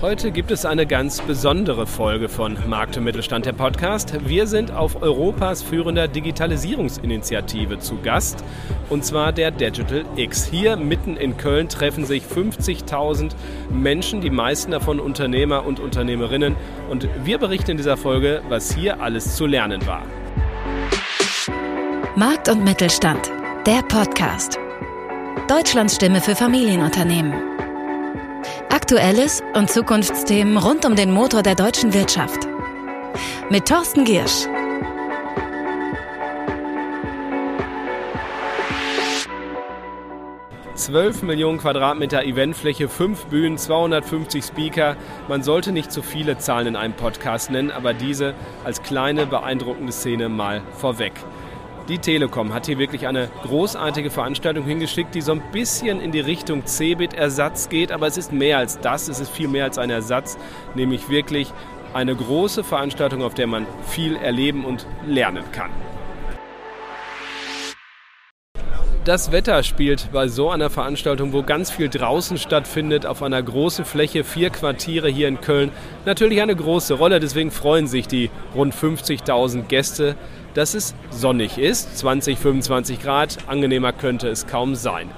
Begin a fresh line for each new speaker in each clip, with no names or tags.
Heute gibt es eine ganz besondere Folge von Markt und Mittelstand der Podcast. Wir sind auf Europas führender Digitalisierungsinitiative zu Gast und zwar der Digital X. Hier mitten in Köln treffen sich 50.000 Menschen, die meisten davon Unternehmer und Unternehmerinnen und wir berichten in dieser Folge, was hier alles zu lernen war.
Markt und Mittelstand, der Podcast. Deutschlands Stimme für Familienunternehmen. Aktuelles und Zukunftsthemen rund um den Motor der deutschen Wirtschaft. Mit Thorsten Giersch.
Zwölf Millionen Quadratmeter Eventfläche, fünf Bühnen, 250 Speaker. Man sollte nicht zu viele Zahlen in einem Podcast nennen, aber diese als kleine beeindruckende Szene mal vorweg. Die Telekom hat hier wirklich eine großartige Veranstaltung hingeschickt, die so ein bisschen in die Richtung Cebit-Ersatz geht, aber es ist mehr als das, es ist viel mehr als ein Ersatz, nämlich wirklich eine große Veranstaltung, auf der man viel erleben und lernen kann. Das Wetter spielt bei so einer Veranstaltung, wo ganz viel draußen stattfindet, auf einer großen Fläche, vier Quartiere hier in Köln, natürlich eine große Rolle. Deswegen freuen sich die rund 50.000 Gäste dass es sonnig ist, 20, 25 Grad, angenehmer könnte es kaum sein.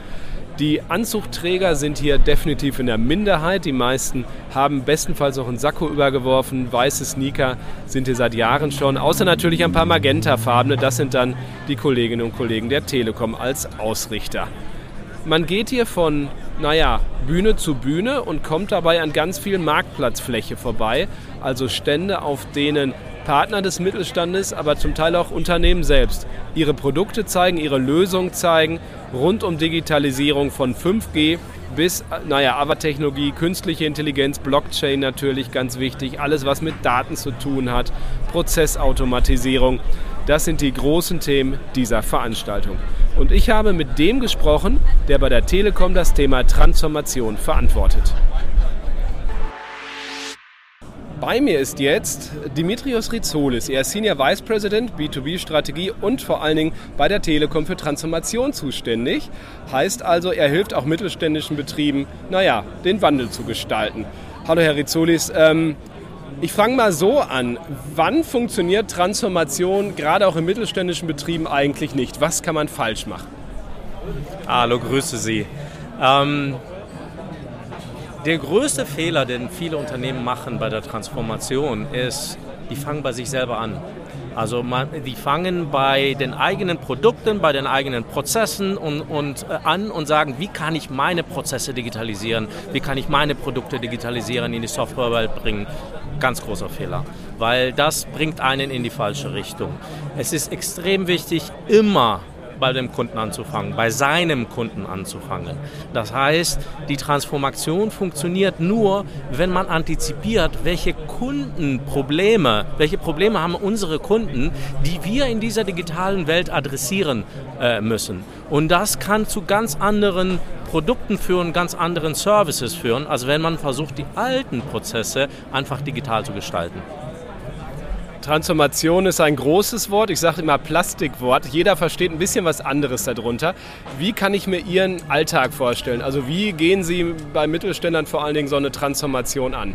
Die Anzugträger sind hier definitiv in der Minderheit. Die meisten haben bestenfalls auch einen Sakko übergeworfen. Weiße Sneaker sind hier seit Jahren schon, außer natürlich ein paar magentafarbene. Das sind dann die Kolleginnen und Kollegen der Telekom als Ausrichter. Man geht hier von, naja, Bühne zu Bühne und kommt dabei an ganz viel Marktplatzfläche vorbei. Also Stände, auf denen Partner des Mittelstandes, aber zum Teil auch Unternehmen selbst ihre Produkte zeigen, ihre Lösungen zeigen, rund um Digitalisierung von 5G bis, naja, Avatechnologie, künstliche Intelligenz, Blockchain natürlich ganz wichtig, alles was mit Daten zu tun hat, Prozessautomatisierung. Das sind die großen Themen dieser Veranstaltung. Und ich habe mit dem gesprochen, der bei der Telekom das Thema Transformation verantwortet. Bei mir ist jetzt Dimitrios Rizoulis. Er ist Senior Vice President B2B-Strategie und vor allen Dingen bei der Telekom für Transformation zuständig. Heißt also, er hilft auch mittelständischen Betrieben, naja, den Wandel zu gestalten. Hallo Herr Rizoulis. Ähm, ich fange mal so an. Wann funktioniert Transformation gerade auch in mittelständischen Betrieben eigentlich nicht? Was kann man falsch machen?
Hallo, grüße Sie. Ähm, der größte Fehler, den viele Unternehmen machen bei der Transformation, ist, die fangen bei sich selber an. Also man, die fangen bei den eigenen Produkten, bei den eigenen Prozessen und, und äh, an und sagen, wie kann ich meine Prozesse digitalisieren, wie kann ich meine Produkte digitalisieren, in die Softwarewelt bringen. Ganz großer Fehler, weil das bringt einen in die falsche Richtung. Es ist extrem wichtig, immer bei dem Kunden anzufangen, bei seinem Kunden anzufangen. Das heißt, die Transformation funktioniert nur, wenn man antizipiert, welche Kundenprobleme, welche Probleme haben unsere Kunden, die wir in dieser digitalen Welt adressieren äh, müssen. Und das kann zu ganz anderen Produkten führen, ganz anderen Services führen, als wenn man versucht, die alten Prozesse einfach digital zu gestalten.
Transformation ist ein großes Wort. Ich sage immer Plastikwort. Jeder versteht ein bisschen was anderes darunter. Wie kann ich mir Ihren Alltag vorstellen? Also wie gehen Sie bei Mittelständlern vor allen Dingen so eine Transformation an?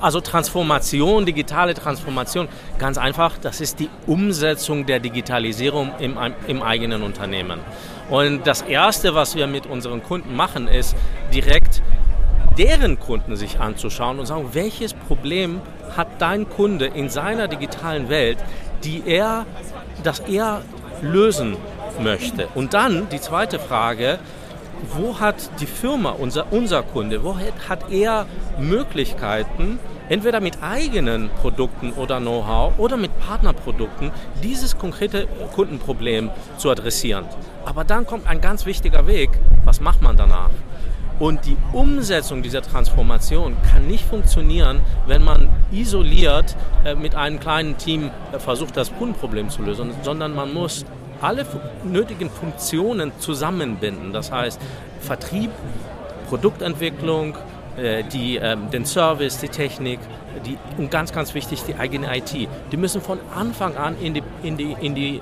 Also Transformation, digitale Transformation, ganz einfach, das ist die Umsetzung der Digitalisierung im, im eigenen Unternehmen. Und das Erste, was wir mit unseren Kunden machen, ist direkt deren Kunden sich anzuschauen und sagen, welches Problem hat dein Kunde in seiner digitalen Welt, die er, das er lösen möchte. Und dann die zweite Frage, wo hat die Firma, unser, unser Kunde, wo hat er Möglichkeiten, entweder mit eigenen Produkten oder Know-how oder mit Partnerprodukten dieses konkrete Kundenproblem zu adressieren. Aber dann kommt ein ganz wichtiger Weg, was macht man danach? Und die Umsetzung dieser Transformation kann nicht funktionieren, wenn man isoliert äh, mit einem kleinen Team äh, versucht, das Kundenproblem zu lösen, sondern man muss alle nötigen Funktionen zusammenbinden. Das heißt Vertrieb, Produktentwicklung, äh, die, ähm, den Service, die Technik, die, und ganz, ganz wichtig, die eigene IT. Die müssen von Anfang an in die, in die, in die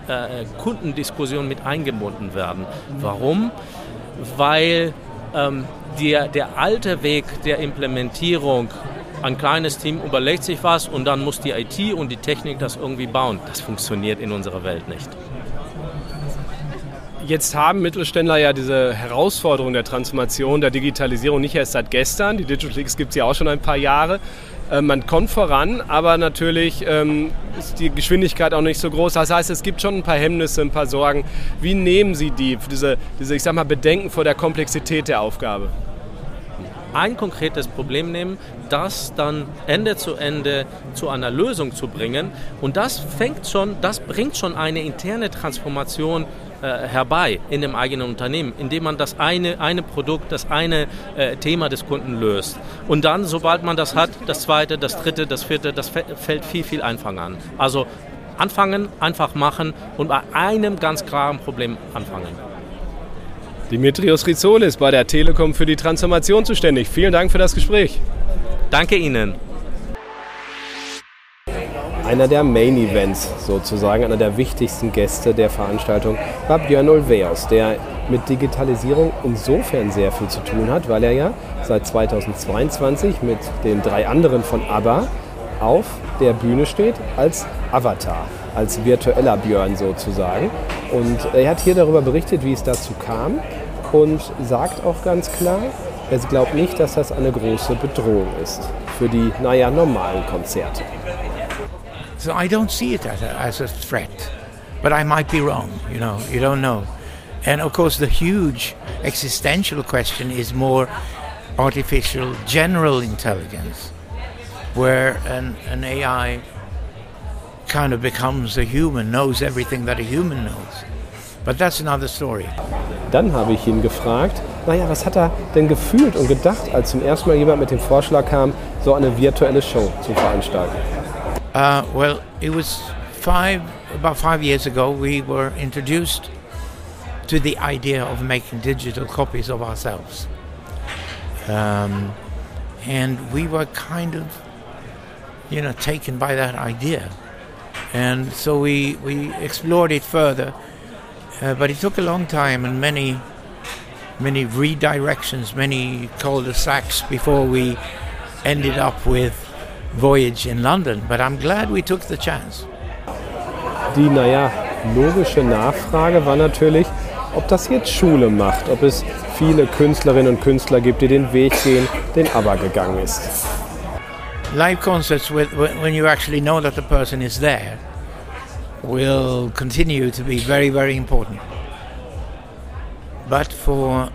Kundendiskussion mit eingebunden werden. Warum? Weil ähm, der, der alte Weg der Implementierung ein kleines Team überlegt sich was und dann muss die IT und die Technik das irgendwie bauen. Das funktioniert in unserer Welt nicht.
Jetzt haben Mittelständler ja diese Herausforderung der Transformation, der Digitalisierung nicht erst seit gestern. Die Digital X gibt es ja auch schon ein paar Jahre. Äh, man kommt voran, aber natürlich ähm, ist die Geschwindigkeit auch nicht so groß. Das heißt, es gibt schon ein paar Hemmnisse, ein paar Sorgen. Wie nehmen Sie die, diese, diese ich sag mal, Bedenken vor der Komplexität der Aufgabe?
ein konkretes Problem nehmen, das dann Ende zu Ende zu einer Lösung zu bringen. Und das fängt schon, das bringt schon eine interne Transformation äh, herbei in dem eigenen Unternehmen, indem man das eine, eine Produkt, das eine äh, Thema des Kunden löst. Und dann, sobald man das hat, das zweite, das dritte, das vierte, das fällt viel, viel einfacher an. Also anfangen, einfach machen und bei einem ganz klaren Problem anfangen.
Dimitrios Rizzolis bei der Telekom für die Transformation zuständig. Vielen Dank für das Gespräch.
Danke Ihnen.
Einer der Main Events sozusagen, einer der wichtigsten Gäste der Veranstaltung war Björn Olveus, der mit Digitalisierung insofern sehr viel zu tun hat, weil er ja seit 2022 mit den drei anderen von ABBA auf der Bühne steht als Avatar, als virtueller Björn sozusagen. Und er hat hier darüber berichtet, wie es dazu kam und sagt auch ganz klar, er glaubt nicht, dass das eine große Bedrohung ist für die, naja, normalen Konzerte.
So I don't see it as a, as a threat, but I might be wrong, you know, you don't know. And of course, the huge existential question is more artificial general intelligence, where an, an AI kind of becomes a human, knows everything that a human knows. But that's another story.
Dann habe ich ihn gefragt, naja, was hat er denn gefühlt und gedacht, als zum ersten Mal jemand mit dem Vorschlag kam, so eine virtuelle Show zu veranstalten?
Uh, well, it was five, about five years ago, we were introduced to the idea of making digital copies of ourselves. Um, and we were kind of, you know, taken by that idea. And so we, we explored it further Uh, but it took a long time and many, many redirections, many cul-de-sacs before we ended up with Voyage in London. But I'm glad we took the chance.
Die, naja, logische Nachfrage war natürlich, ob das jetzt Schule macht, ob es viele Künstlerinnen und Künstler gibt, die den Weg gehen, den aber gegangen ist.
Live concerts, with, when you actually know that the person is there, will continue to be very, very important. But for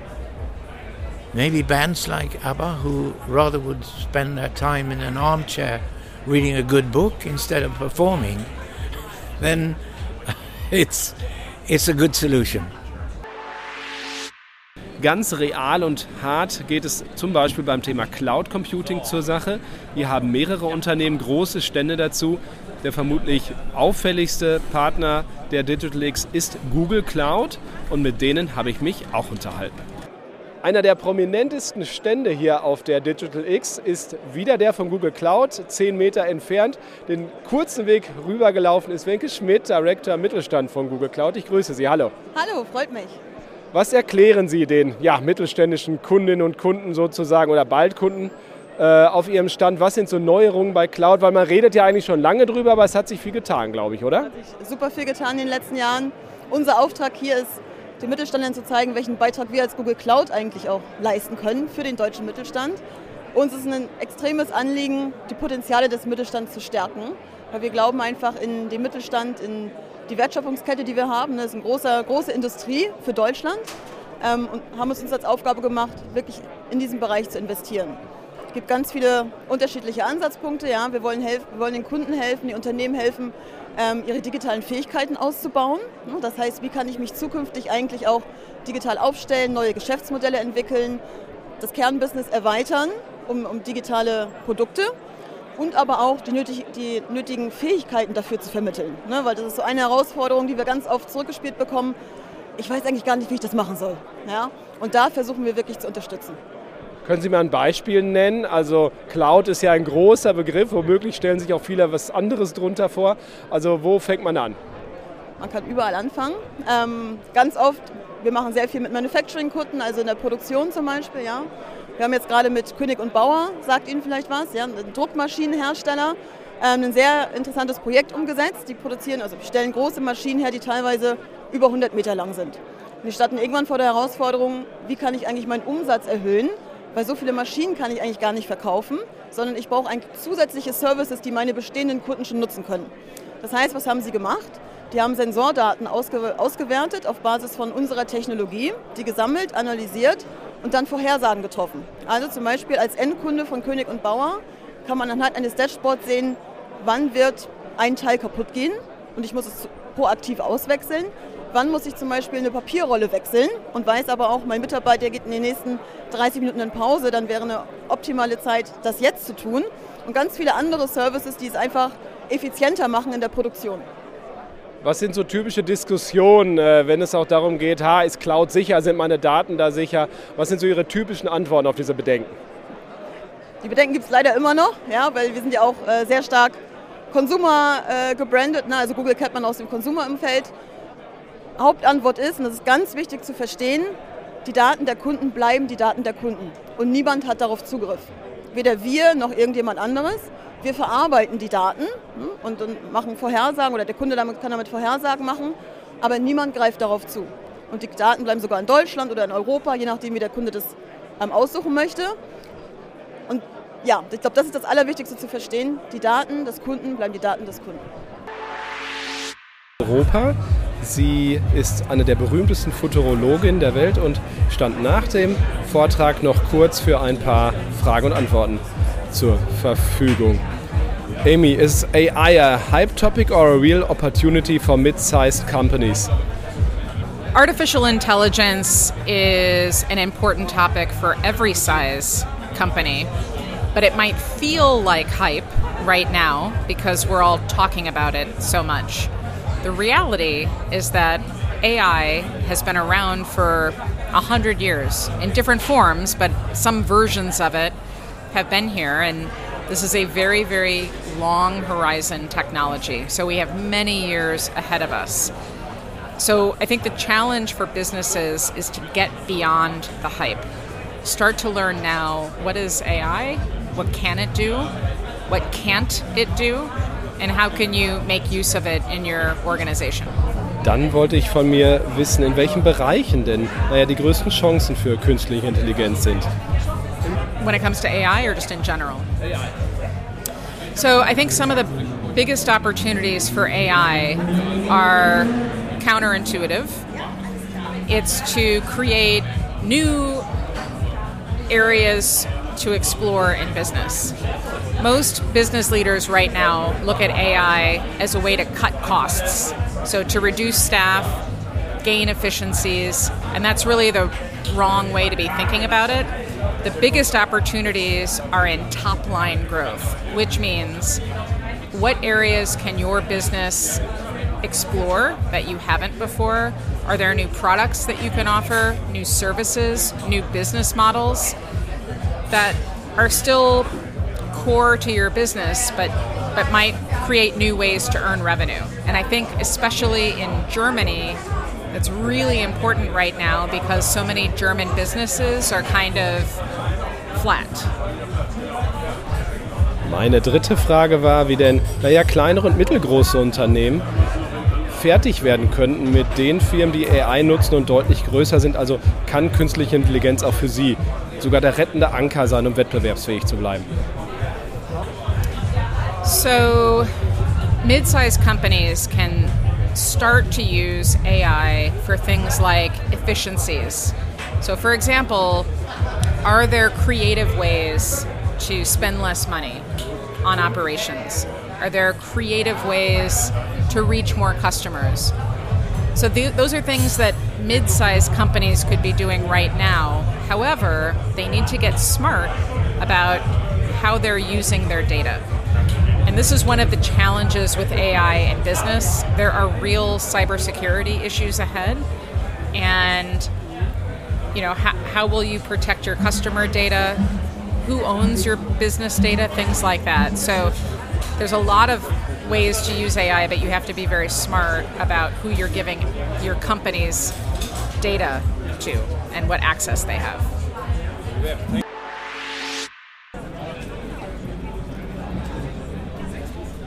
maybe bands like ABBA, who rather would spend their time in an armchair reading a good book instead of performing, then it's, it's a good solution.
Ganz real und hart geht es zum Beispiel beim Thema Cloud Computing zur Sache. Hier haben mehrere Unternehmen große Stände dazu. Der vermutlich auffälligste Partner der Digital X ist Google Cloud und mit denen habe ich mich auch unterhalten. Einer der prominentesten Stände hier auf der Digital X ist wieder der von Google Cloud, zehn Meter entfernt. Den kurzen Weg rübergelaufen ist Wenke Schmidt, Director Mittelstand von Google Cloud. Ich grüße Sie. Hallo.
Hallo, freut mich.
Was erklären Sie den ja, mittelständischen Kundinnen und Kunden sozusagen oder bald Kunden äh, auf Ihrem Stand? Was sind so Neuerungen bei Cloud? Weil man redet ja eigentlich schon lange drüber, aber es hat sich viel getan, glaube ich, oder?
Hat sich super viel getan in den letzten Jahren. Unser Auftrag hier ist, den Mittelständlern zu zeigen, welchen Beitrag wir als Google Cloud eigentlich auch leisten können für den deutschen Mittelstand. Uns ist ein extremes Anliegen, die Potenziale des Mittelstands zu stärken, weil wir glauben einfach in den Mittelstand, in die Wertschöpfungskette, die wir haben. Das ist eine große, große Industrie für Deutschland ähm, und haben es uns als Aufgabe gemacht, wirklich in diesen Bereich zu investieren gibt ganz viele unterschiedliche Ansatzpunkte. Ja. Wir, wollen helfen, wir wollen den Kunden helfen, die Unternehmen helfen, ähm, ihre digitalen Fähigkeiten auszubauen. Das heißt, wie kann ich mich zukünftig eigentlich auch digital aufstellen, neue Geschäftsmodelle entwickeln, das Kernbusiness erweitern um, um digitale Produkte und aber auch die, nötig, die, nötigen Fähigkeiten dafür zu vermitteln. Ne? Weil das ist so eine Herausforderung, die wir ganz oft zurückgespielt bekommen. Ich weiß eigentlich gar nicht, wie ich das machen soll. Ja? Und da versuchen wir wirklich zu unterstützen.
Können Sie mal ein Beispiel nennen? Also Cloud ist ja ein großer Begriff, womöglich stellen sich auch viele was anderes drunter vor. Also wo fängt man an?
Man kann überall anfangen. Ähm, ganz oft, wir machen sehr viel mit Manufacturing-Kunden, also in der Produktion zum Beispiel. Ja. Wir haben jetzt gerade mit König und Bauer, sagt Ihnen vielleicht was, ja, ein Druckmaschinenhersteller, ähm, ein sehr interessantes Projekt umgesetzt. Die produzieren, also stellen große Maschinen her, die teilweise über 100 Meter lang sind. Die standen irgendwann vor der Herausforderung, wie kann ich eigentlich meinen Umsatz erhöhen? Weil so viele Maschinen kann ich eigentlich gar nicht verkaufen, sondern ich brauche eigentlich zusätzliche Services, die meine bestehenden Kunden schon nutzen können. Das heißt, was haben sie gemacht? Die haben Sensordaten ausge ausgewertet auf Basis von unserer Technologie, die gesammelt, analysiert und dann Vorhersagen getroffen. Also zum Beispiel als Endkunde von König und Bauer kann man anhand eines Dashboards sehen, wann wird ein Teil kaputt gehen und ich muss es proaktiv auswechseln. Wann muss ich zum Beispiel eine Papierrolle wechseln und weiß aber auch, mein Mitarbeiter geht in den nächsten 30 Minuten in Pause, dann wäre eine optimale Zeit, das jetzt zu tun. Und ganz viele andere Services, die es einfach effizienter machen in der Produktion.
Was sind so typische Diskussionen, äh, wenn es auch darum geht, ha, ist Cloud sicher, sind meine Daten da sicher? Was sind so Ihre typischen Antworten auf diese Bedenken?
Die Bedenken gibt es leider immer noch, ja, weil wir sind ja auch äh, sehr stark Consumer äh, gebrandet, ne? also Google kennt man aus dem Consumer-Umfeld. Hauptantwort ist, und das ist ganz wichtig zu verstehen, die Daten der Kunden bleiben die Daten der Kunden und niemand hat darauf Zugriff. Weder wir noch irgendjemand anderes. Wir verarbeiten die Daten hm, und, machen Vorhersagen oder der Kunde damit, kann damit Vorhersagen machen, aber niemand greift darauf zu. Und die Daten bleiben sogar in Deutschland oder in Europa, je nachdem, wie der Kunde das ähm, aussuchen möchte. Und ja, ich glaube, das ist das Allerwichtigste zu verstehen. Die Daten des Kunden bleiben die Daten des Kunden.
Europa. Sie ist eine der berühmtesten Futurologinnen der Welt und stand nach dem Vortrag noch kurz für ein paar Fragen und Antworten zur Verfügung. Amy, is AI a hype topic or a real opportunity for mid-sized companies?
Artificial intelligence is an important topic for every size company, but it might feel like hype right now because we're all talking about it so much. The reality is that AI has been around for a hundred years in different forms, but some versions of it have been here, and this is a very, very long horizon technology. So we have many years ahead of us. So I think the challenge for businesses is to get beyond the hype. Start to learn now what is AI, what can it do, what can't it do, and how can you make use of it in your organization.
Dann wollte ich von mir wissen, in welchen Bereichen denn naja, die größten Chancen für künstliche Intelligenz sind.
When it comes to AI or just in general? AI. So I think some of the biggest opportunities for AI are counterintuitive. It's to create new areas to explore in business. Most business leaders right now look at AI as a way to cut costs, so to reduce staff, gain efficiencies, and that's really the wrong way to be thinking about it. The biggest opportunities are in top line growth, which means what areas can your business explore that you haven't before? Are there new products that you can offer, new services, new business models that are still core to your business but but might create new ways to earn revenue. And I think especially in Germany it's really important right now because so many German businesses are kind of flat.
Meine dritte Frage war, wie denn naja, kleinere und mittelgroße Unternehmen fertig werden könnten mit den Firmen, die AI nutzen und deutlich größer sind. Also kann künstliche Intelligenz auch für sie sogar der rettende Anker sein, um wettbewerbsfähig zu bleiben.
So, mid sized companies can start to use AI for things like efficiencies. So, for example, are there creative ways to spend less money on operations? Are there creative ways to reach more customers? So, th- those are things that mid sized companies could be doing right now. However, they need to get smart about how they're using their data. And this is one of the challenges with AI in business. There are real cybersecurity issues ahead. And, you know, how, how will you protect your customer data? Who owns your business data? Things like that. So there's a lot of ways to use AI, but you have to be very smart about who you're giving your company's data to and what access they have.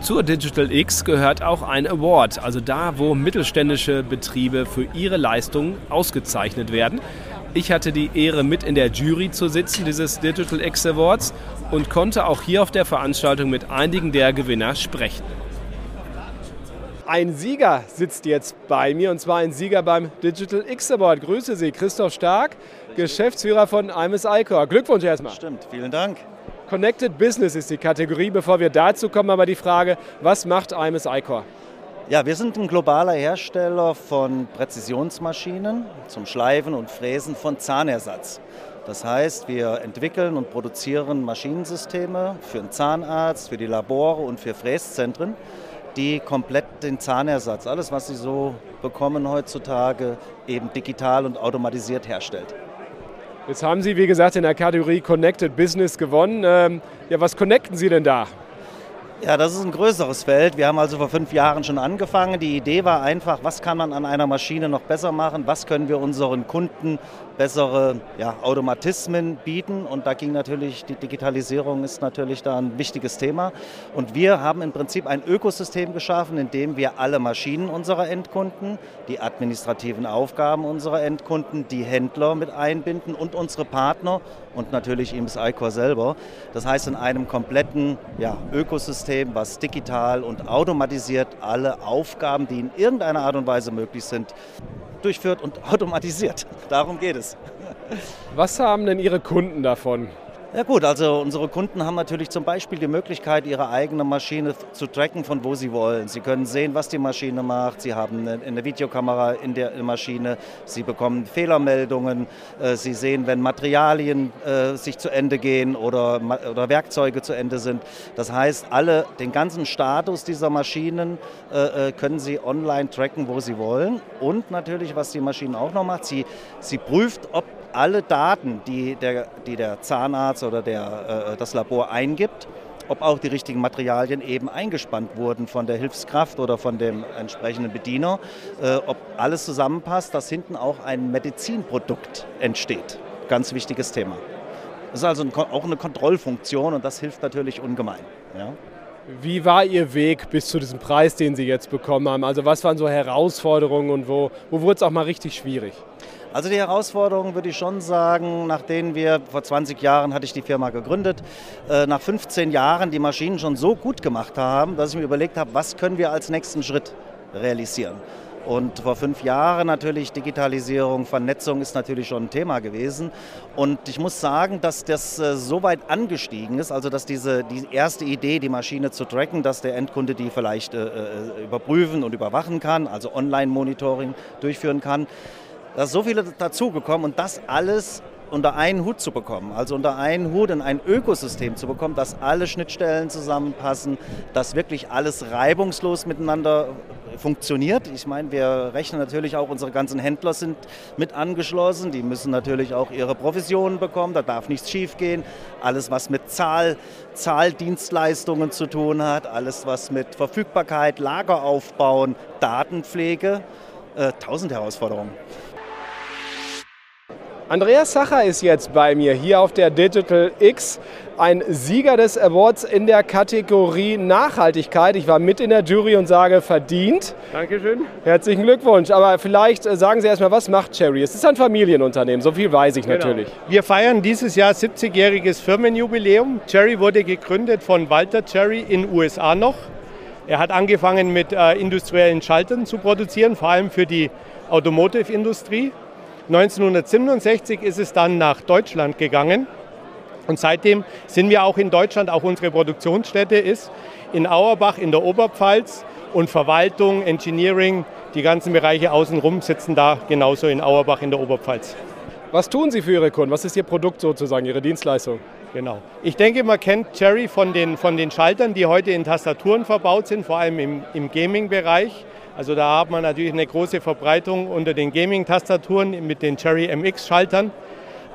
Zur Digital X gehört auch ein Award, also da, wo mittelständische Betriebe für ihre Leistungen ausgezeichnet werden. Ich hatte die Ehre, mit in der Jury zu sitzen dieses Digital X Awards und konnte auch hier auf der Veranstaltung mit einigen der Gewinner sprechen. Ein Sieger sitzt jetzt bei mir und zwar ein Sieger beim Digital X Award. Grüße Sie, Christoph Stark, Geschäftsführer von IMS Icor. Glückwunsch erstmal.
Stimmt, vielen Dank.
Connected Business ist die Kategorie. Bevor wir dazu kommen, aber die Frage, was macht IMS Icor?
Ja, wir sind ein globaler Hersteller von Präzisionsmaschinen zum Schleifen und Fräsen von Zahnersatz. Das heißt, wir entwickeln und produzieren Maschinensysteme für den Zahnarzt, für die Labore und für Fräszentren die komplett den Zahnersatz, alles was sie so bekommen heutzutage, eben digital und automatisiert herstellt.
Jetzt haben Sie, wie gesagt, in der Kategorie Connected Business gewonnen. Ähm, ja, was connecten Sie denn da?
Ja, das ist ein größeres Feld. Wir haben also vor fünf Jahren schon angefangen. Die Idee war einfach, was kann man an einer Maschine noch besser machen? Was können wir unseren Kunden bessere ja, Automatismen bieten? Und da ging natürlich die Digitalisierung ist natürlich da ein wichtiges Thema. Und wir haben im Prinzip ein Ökosystem geschaffen, in dem wir alle Maschinen unserer Endkunden, die administrativen Aufgaben unserer Endkunden, die Händler mit einbinden und unsere Partner und natürlich eben das iCore selber. Das heißt, in einem kompletten ja, Ökosystem System, was digital und automatisiert alle Aufgaben, die in irgendeiner Art und Weise möglich sind, durchführt und automatisiert. Darum geht es.
Was haben denn Ihre Kunden davon?
Ja gut, also unsere Kunden haben natürlich zum Beispiel die Möglichkeit, ihre eigene Maschine zu tracken, von wo sie wollen. Sie können sehen, was die Maschine macht. Sie haben eine, Videokamera in der Maschine. Sie bekommen Fehlermeldungen. Äh, sie sehen, wenn Materialien äh, sich zu Ende gehen oder, Werkzeuge zu Ende sind. Das heißt, alle, den ganzen Status dieser Maschinen äh, können Sie online tracken, wo Sie wollen. Und natürlich, was die Maschine auch noch macht, sie, sie prüft, ob alle Daten, die der, die der Zahnarzt oder der, äh, das Labor eingibt, ob auch die richtigen Materialien eben eingespannt wurden von der Hilfskraft oder von dem entsprechenden Bediener, äh, ob alles zusammenpasst, dass hinten auch ein Medizinprodukt entsteht. Ganz wichtiges Thema. Das ist also ein, auch eine Kontrollfunktion und das hilft natürlich ungemein. Ja.
Wie war Ihr Weg bis zu diesem Preis, den Sie jetzt bekommen haben? Also was waren so Herausforderungen und wo, wo wurde es auch mal richtig schwierig?
Also die Herausforderungen würde ich schon sagen, nachdem wir vor 20 Jahren hatte ich die Firma gegründet, äh, nach 15 Jahren die Maschinen schon so gut gemacht haben, dass ich mir überlegt habe, was können wir als nächsten Schritt realisieren. Und vor fünf Jahren natürlich Digitalisierung, Vernetzung ist natürlich schon ein Thema gewesen. Und ich muss sagen, dass das äh, so weit angestiegen ist, also dass diese die erste Idee, die Maschine zu tracken, dass der Endkunde die vielleicht äh, äh überprüfen und überwachen kann, also Online-Monitoring durchführen kann, da ist so viel dazugekommen und das alles unter einen Hut zu bekommen, also unter einen Hut in ein Ökosystem zu bekommen, dass alle Schnittstellen zusammenpassen, dass wirklich alles reibungslos miteinander funktioniert. Ich meine, wir rechnen natürlich auch, unsere ganzen Händler sind mit angeschlossen, die müssen natürlich auch ihre Provisionen bekommen, da darf nichts schiefgehen. Alles, was mit Zahl, Zahldienstleistungen zu tun hat, alles, was mit Verfügbarkeit, Lager aufbauen, Datenpflege, äh, tausend Herausforderungen.
Andreas Sacher ist jetzt bei mir hier auf der Digital X, ein Sieger des Awards in der Kategorie Nachhaltigkeit. Ich war mit in der Jury und sage verdient.
Dankeschön.
Herzlichen Glückwunsch. Aber vielleicht äh, sagen Sie erstmal, was macht Cherry? Es ist ein Familienunternehmen, so viel weiß ich genau. natürlich.
Wir feiern dieses Jahr 70-jähriges Firmenjubiläum. Cherry wurde gegründet von Walter Cherry in USA noch. Er hat angefangen mit äh, industriellen Schaltern zu produzieren, vor allem für die Automotive-Industrie. 1967 ist es dann nach Deutschland gegangen und seitdem sind wir auch in Deutschland, auch unsere Produktionsstätte ist in Auerbach in der Oberpfalz und Verwaltung, Engineering, die ganzen Bereiche außenrum sitzen da genauso in Auerbach in der Oberpfalz.
Was tun Sie für Ihre Kunden? Was ist Ihr Produkt sozusagen, Ihre Dienstleistung?
Genau. Ich denke, man kennt Cherry von den, von den Schaltern, die heute in Tastaturen verbaut sind, vor allem im, im Gaming-Bereich. Also da hat man natürlich eine große Verbreitung unter den Gaming-Tastaturen mit den Cherry MX-Schaltern.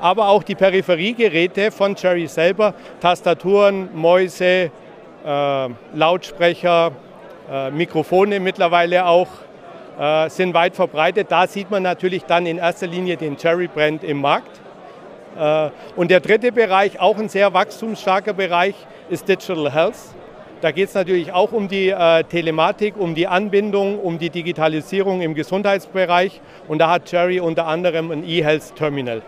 Aber auch die Peripheriegeräte von Cherry selber, Tastaturen, Mäuse, äh, Lautsprecher, äh, Mikrofone mittlerweile auch, äh, sind weit verbreitet. Da sieht man natürlich dann in erster Linie den Cherry-Brand im Markt. Äh, und der dritte Bereich, auch ein sehr wachstumsstarker Bereich, ist Digital Health. Da geht es natürlich auch um die äh, Telematik, um die Anbindung, um die Digitalisierung im Gesundheitsbereich. Und da hat Cherry unter anderem ein E-Health Terminal.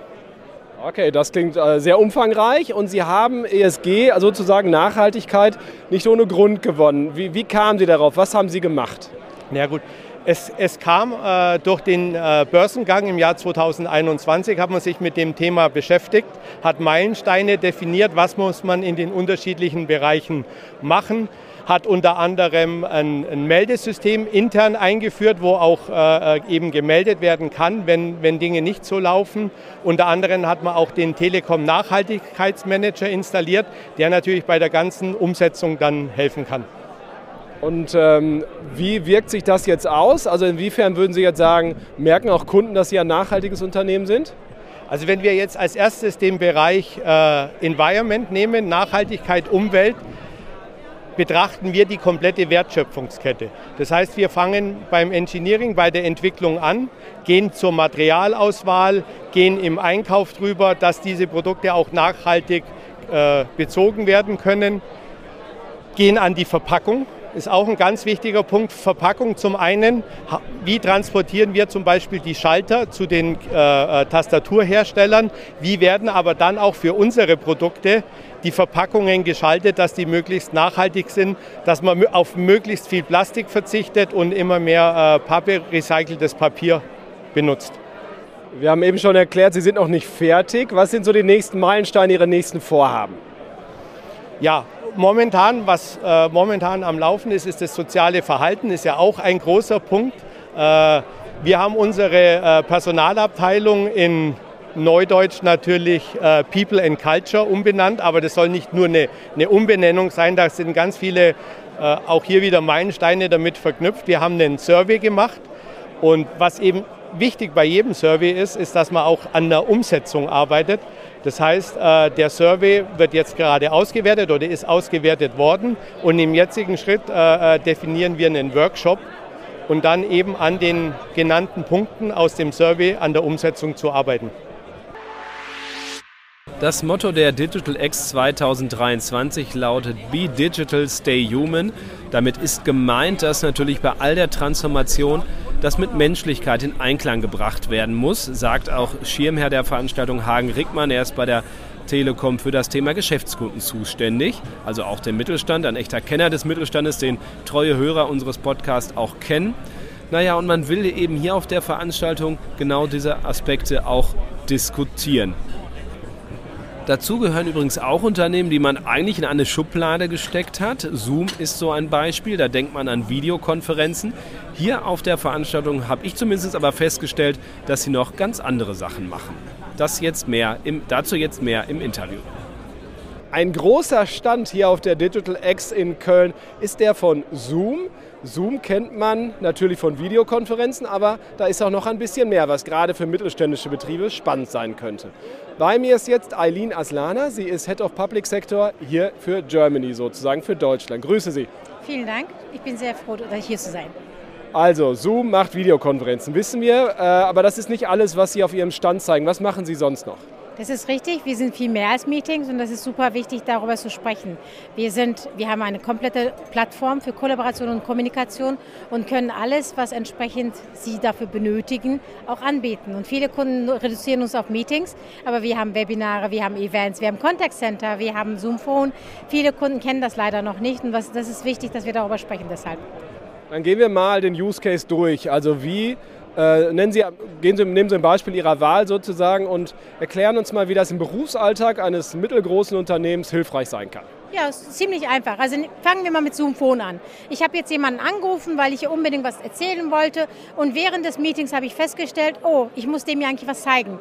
Okay, das klingt äh, sehr umfangreich und Sie haben ESG, also sozusagen Nachhaltigkeit, nicht ohne Grund gewonnen. Wie, wie kamen Sie darauf? Was haben Sie gemacht?
Na ja, gut, es, es kam äh, durch den äh, Börsengang im Jahr 2021, hat man sich mit dem Thema beschäftigt, hat Meilensteine definiert, was muss man in den unterschiedlichen Bereichen machen hat unter anderem ein, ein, Meldesystem intern eingeführt, wo auch äh, eben gemeldet werden kann, wenn, wenn Dinge nicht so laufen. Unter anderem hat man auch den Telekom Nachhaltigkeitsmanager installiert, der natürlich bei der ganzen Umsetzung dann helfen kann.
Und ähm, wie wirkt sich das jetzt aus? Also inwiefern würden Sie jetzt sagen, merken auch Kunden, dass Sie ein nachhaltiges Unternehmen sind?
Also wenn wir jetzt als erstes den Bereich äh, Environment nehmen, Nachhaltigkeit, Umwelt, betrachten wir die komplette Wertschöpfungskette. Das heißt, wir fangen beim Engineering, bei der Entwicklung an, gehen zur Materialauswahl, gehen im Einkauf drüber, dass diese Produkte auch nachhaltig äh, bezogen werden können, gehen an die Verpackung. Ist auch ein ganz wichtiger Punkt. Verpackung zum einen, wie transportieren wir zum Beispiel die Schalter zu den äh, äh Tastaturherstellern? Wie werden aber dann auch für unsere Produkte die Verpackungen geschaltet, dass die möglichst nachhaltig sind, dass man auf möglichst viel Plastik verzichtet und immer mehr äh, Pappe, recyceltes Papier benutzt.
Wir haben eben schon erklärt, Sie sind noch nicht fertig. Was sind so die nächsten Meilensteine, Ihre nächsten Vorhaben?
Ja, momentan, was äh, momentan am Laufen ist, ist das soziale Verhalten, ist ja auch ein großer Punkt. Äh, wir haben unsere äh, Personalabteilung in Neudeutsch natürlich äh, People and Culture umbenannt, aber das soll nicht nur eine, eine Umbenennung sein, da sind ganz viele, äh, auch hier wieder Meilensteine damit verknüpft. Wir haben einen Survey gemacht und was eben wichtig bei jedem Survey ist, ist, dass man auch an der Umsetzung arbeitet. Das heißt, äh, der Survey wird jetzt gerade ausgewertet oder ist ausgewertet worden und im jetzigen Schritt äh, äh, definieren wir einen Workshop und dann eben an den genannten Punkten aus dem Survey an der Umsetzung zu arbeiten.
Das Motto der Digital X 2023 lautet Be Digital, Stay Human. Damit ist gemeint, dass natürlich bei all der Transformation das mit Menschlichkeit in Einklang gebracht werden muss, sagt auch Schirmherr der Veranstaltung Hagen Rickmann. Er ist bei der Telekom für das Thema Geschäftskunden zuständig, also auch der Mittelstand, ein echter Kenner des Mittelstandes, den treue Hörer unseres Podcasts auch kennen. Naja, und man will eben hier auf der Veranstaltung genau diese Aspekte auch diskutieren. Dazu gehören übrigens auch Unternehmen, die man eigentlich in eine Schublade gesteckt hat. Zoom ist so ein Beispiel, da denkt man an Videokonferenzen. Hier auf der Veranstaltung habe ich zumindest aber festgestellt, dass sie noch ganz andere Sachen machen. Das jetzt mehr im, dazu jetzt mehr im Interview. Ein großer Stand hier auf der Digital X in Köln ist der von Zoom. Zoom kennt man natürlich von Videokonferenzen, aber da ist auch noch ein bisschen mehr, was gerade für mittelständische Betriebe spannend sein könnte. Bei mir ist jetzt Eileen Aslana. Sie ist Head of Public Sector hier für Germany sozusagen, für Deutschland. Grüße Sie.
Vielen Dank. Ich bin sehr froh, hier zu sein.
Also, Zoom macht Videokonferenzen, wissen wir. Äh, aber das ist nicht alles, was Sie auf Ihrem Stand zeigen. Was machen Sie sonst noch?
Das ist richtig. Wir sind viel mehr als Meetings und das ist super wichtig, darüber zu sprechen. Wir, sind, wir haben eine komplette Plattform für Kollaboration und Kommunikation und können alles, was entsprechend Sie dafür benötigen, auch anbieten. Und viele Kunden reduzieren uns auf Meetings, aber wir haben Webinare, wir haben Events, wir haben Contact Center, wir haben Zoom Phone. Viele Kunden kennen das leider noch nicht und das ist wichtig, dass wir darüber sprechen deshalb.
Dann gehen wir mal den Use Case durch. Also wie nennen Sie, gehen Sie, nehmen Sie ein Beispiel Ihrer Wahl sozusagen und erklären uns mal, wie das im Berufsalltag eines mittelgroßen Unternehmens hilfreich sein kann.
Ja, ziemlich einfach. Also fangen wir mal mit Zoom Phone an. Ich habe jetzt jemanden angerufen, weil ich ihr unbedingt was erzählen wollte. Und während des Meetings habe ich festgestellt, oh, ich muss dem ja eigentlich was zeigen.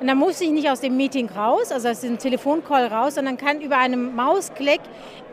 Und dann muss ich nicht aus dem Meeting raus, also aus dem Telefoncall raus, sondern kann über einen Mausklick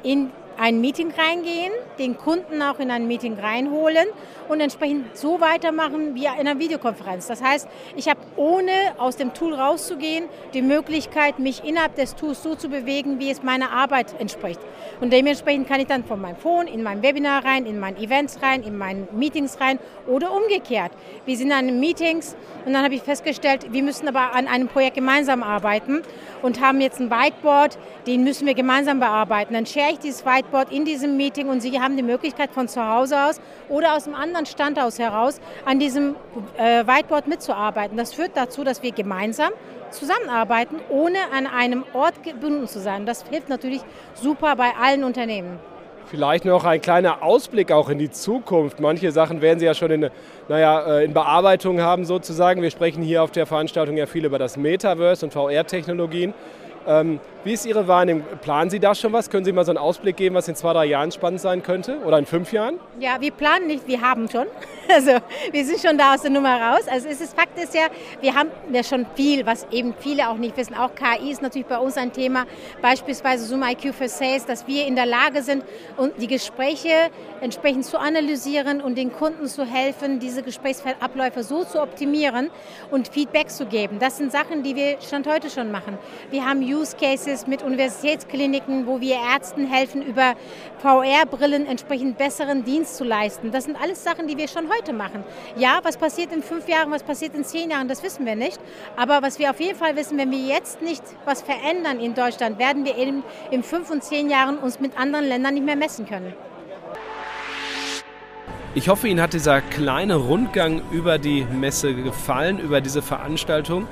in ein Meeting reingehen, den Kunden auch in ein Meeting reinholen und entsprechend so weitermachen wie in einer Videokonferenz. Das heißt, ich habe ohne aus dem Tool rauszugehen die Möglichkeit, mich innerhalb des Tools so zu bewegen, wie es meiner Arbeit entspricht. Und dementsprechend kann ich dann von meinem Phone in mein Webinar rein, in meine Events rein, in meine Meetings rein oder umgekehrt. Wir sind an Meetings und dann habe ich festgestellt, wir müssen aber an einem Projekt gemeinsam arbeiten und haben jetzt ein Whiteboard, den müssen wir gemeinsam bearbeiten. Dann share ich dieses Whiteboard Whiteboard in diesem Meeting und Sie haben die Möglichkeit von zu Hause aus oder aus einem anderen Standhaus heraus an diesem äh, Whiteboard mitzuarbeiten. Das führt dazu, dass wir gemeinsam zusammenarbeiten, ohne an einem Ort gebunden zu sein. Das hilft natürlich super bei allen Unternehmen.
Vielleicht noch ein kleiner Ausblick auch in die Zukunft. Manche Sachen werden Sie ja schon in, naja, äh, in Bearbeitung haben sozusagen. Wir sprechen hier auf der Veranstaltung ja viel über das Metaverse und VR-Technologien. Ähm, wie ist Ihre Wahrnehmung? Planen Sie da schon was? Können Sie mal so einen Ausblick geben, was in zwei, drei Jahren spannend sein könnte? Oder in fünf Jahren?
Ja, wir planen nicht, wir haben schon. Also wir sind schon da aus der Nummer raus. Also es ist Fakt ist ja, wir haben ja schon viel, was eben viele auch nicht wissen. Auch KI ist natürlich bei uns ein Thema. Beispielsweise Zoom IQ für Sales, dass wir in der Lage sind, die Gespräche entsprechend zu analysieren und den Kunden zu helfen, diese Gesprächsabläufe so zu optimieren und Feedback zu geben. Das sind Sachen, die wir Stand heute schon machen. Wir haben Use Cases mit Universitätskliniken, wo wir Ärzten helfen, über VR-Brillen entsprechend besseren Dienst zu leisten. Das sind alles Sachen, die wir schon heute machen. Ja, was passiert in fünf Jahren, was passiert in zehn Jahren, das wissen wir nicht. Aber was wir auf jeden Fall wissen, wenn wir jetzt nicht was verändern in Deutschland, werden wir eben in fünf und zehn Jahren uns mit anderen Ländern nicht mehr messen können.
Ich hoffe, Ihnen hat dieser kleine Rundgang über die Messe gefallen, über diese Veranstaltung.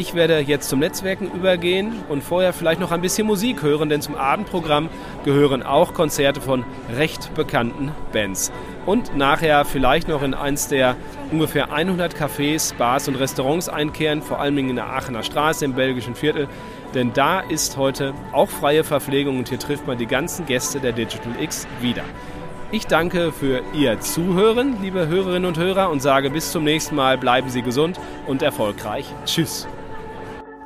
Ich werde jetzt zum Netzwerken übergehen und vorher vielleicht noch ein bisschen Musik hören, denn zum Abendprogramm gehören auch Konzerte von recht bekannten Bands. Und nachher vielleicht noch in eins der ungefähr 100 Cafés, Bars und Restaurants einkehren, vor allem in der Aachener Straße im belgischen Viertel. Denn da ist heute auch freie Verpflegung und hier trifft man die ganzen Gäste der Digital X wieder. Ich danke für Ihr Zuhören, liebe Hörerinnen und Hörer, und sage bis zum nächsten Mal, bleiben Sie gesund und erfolgreich. Tschüss.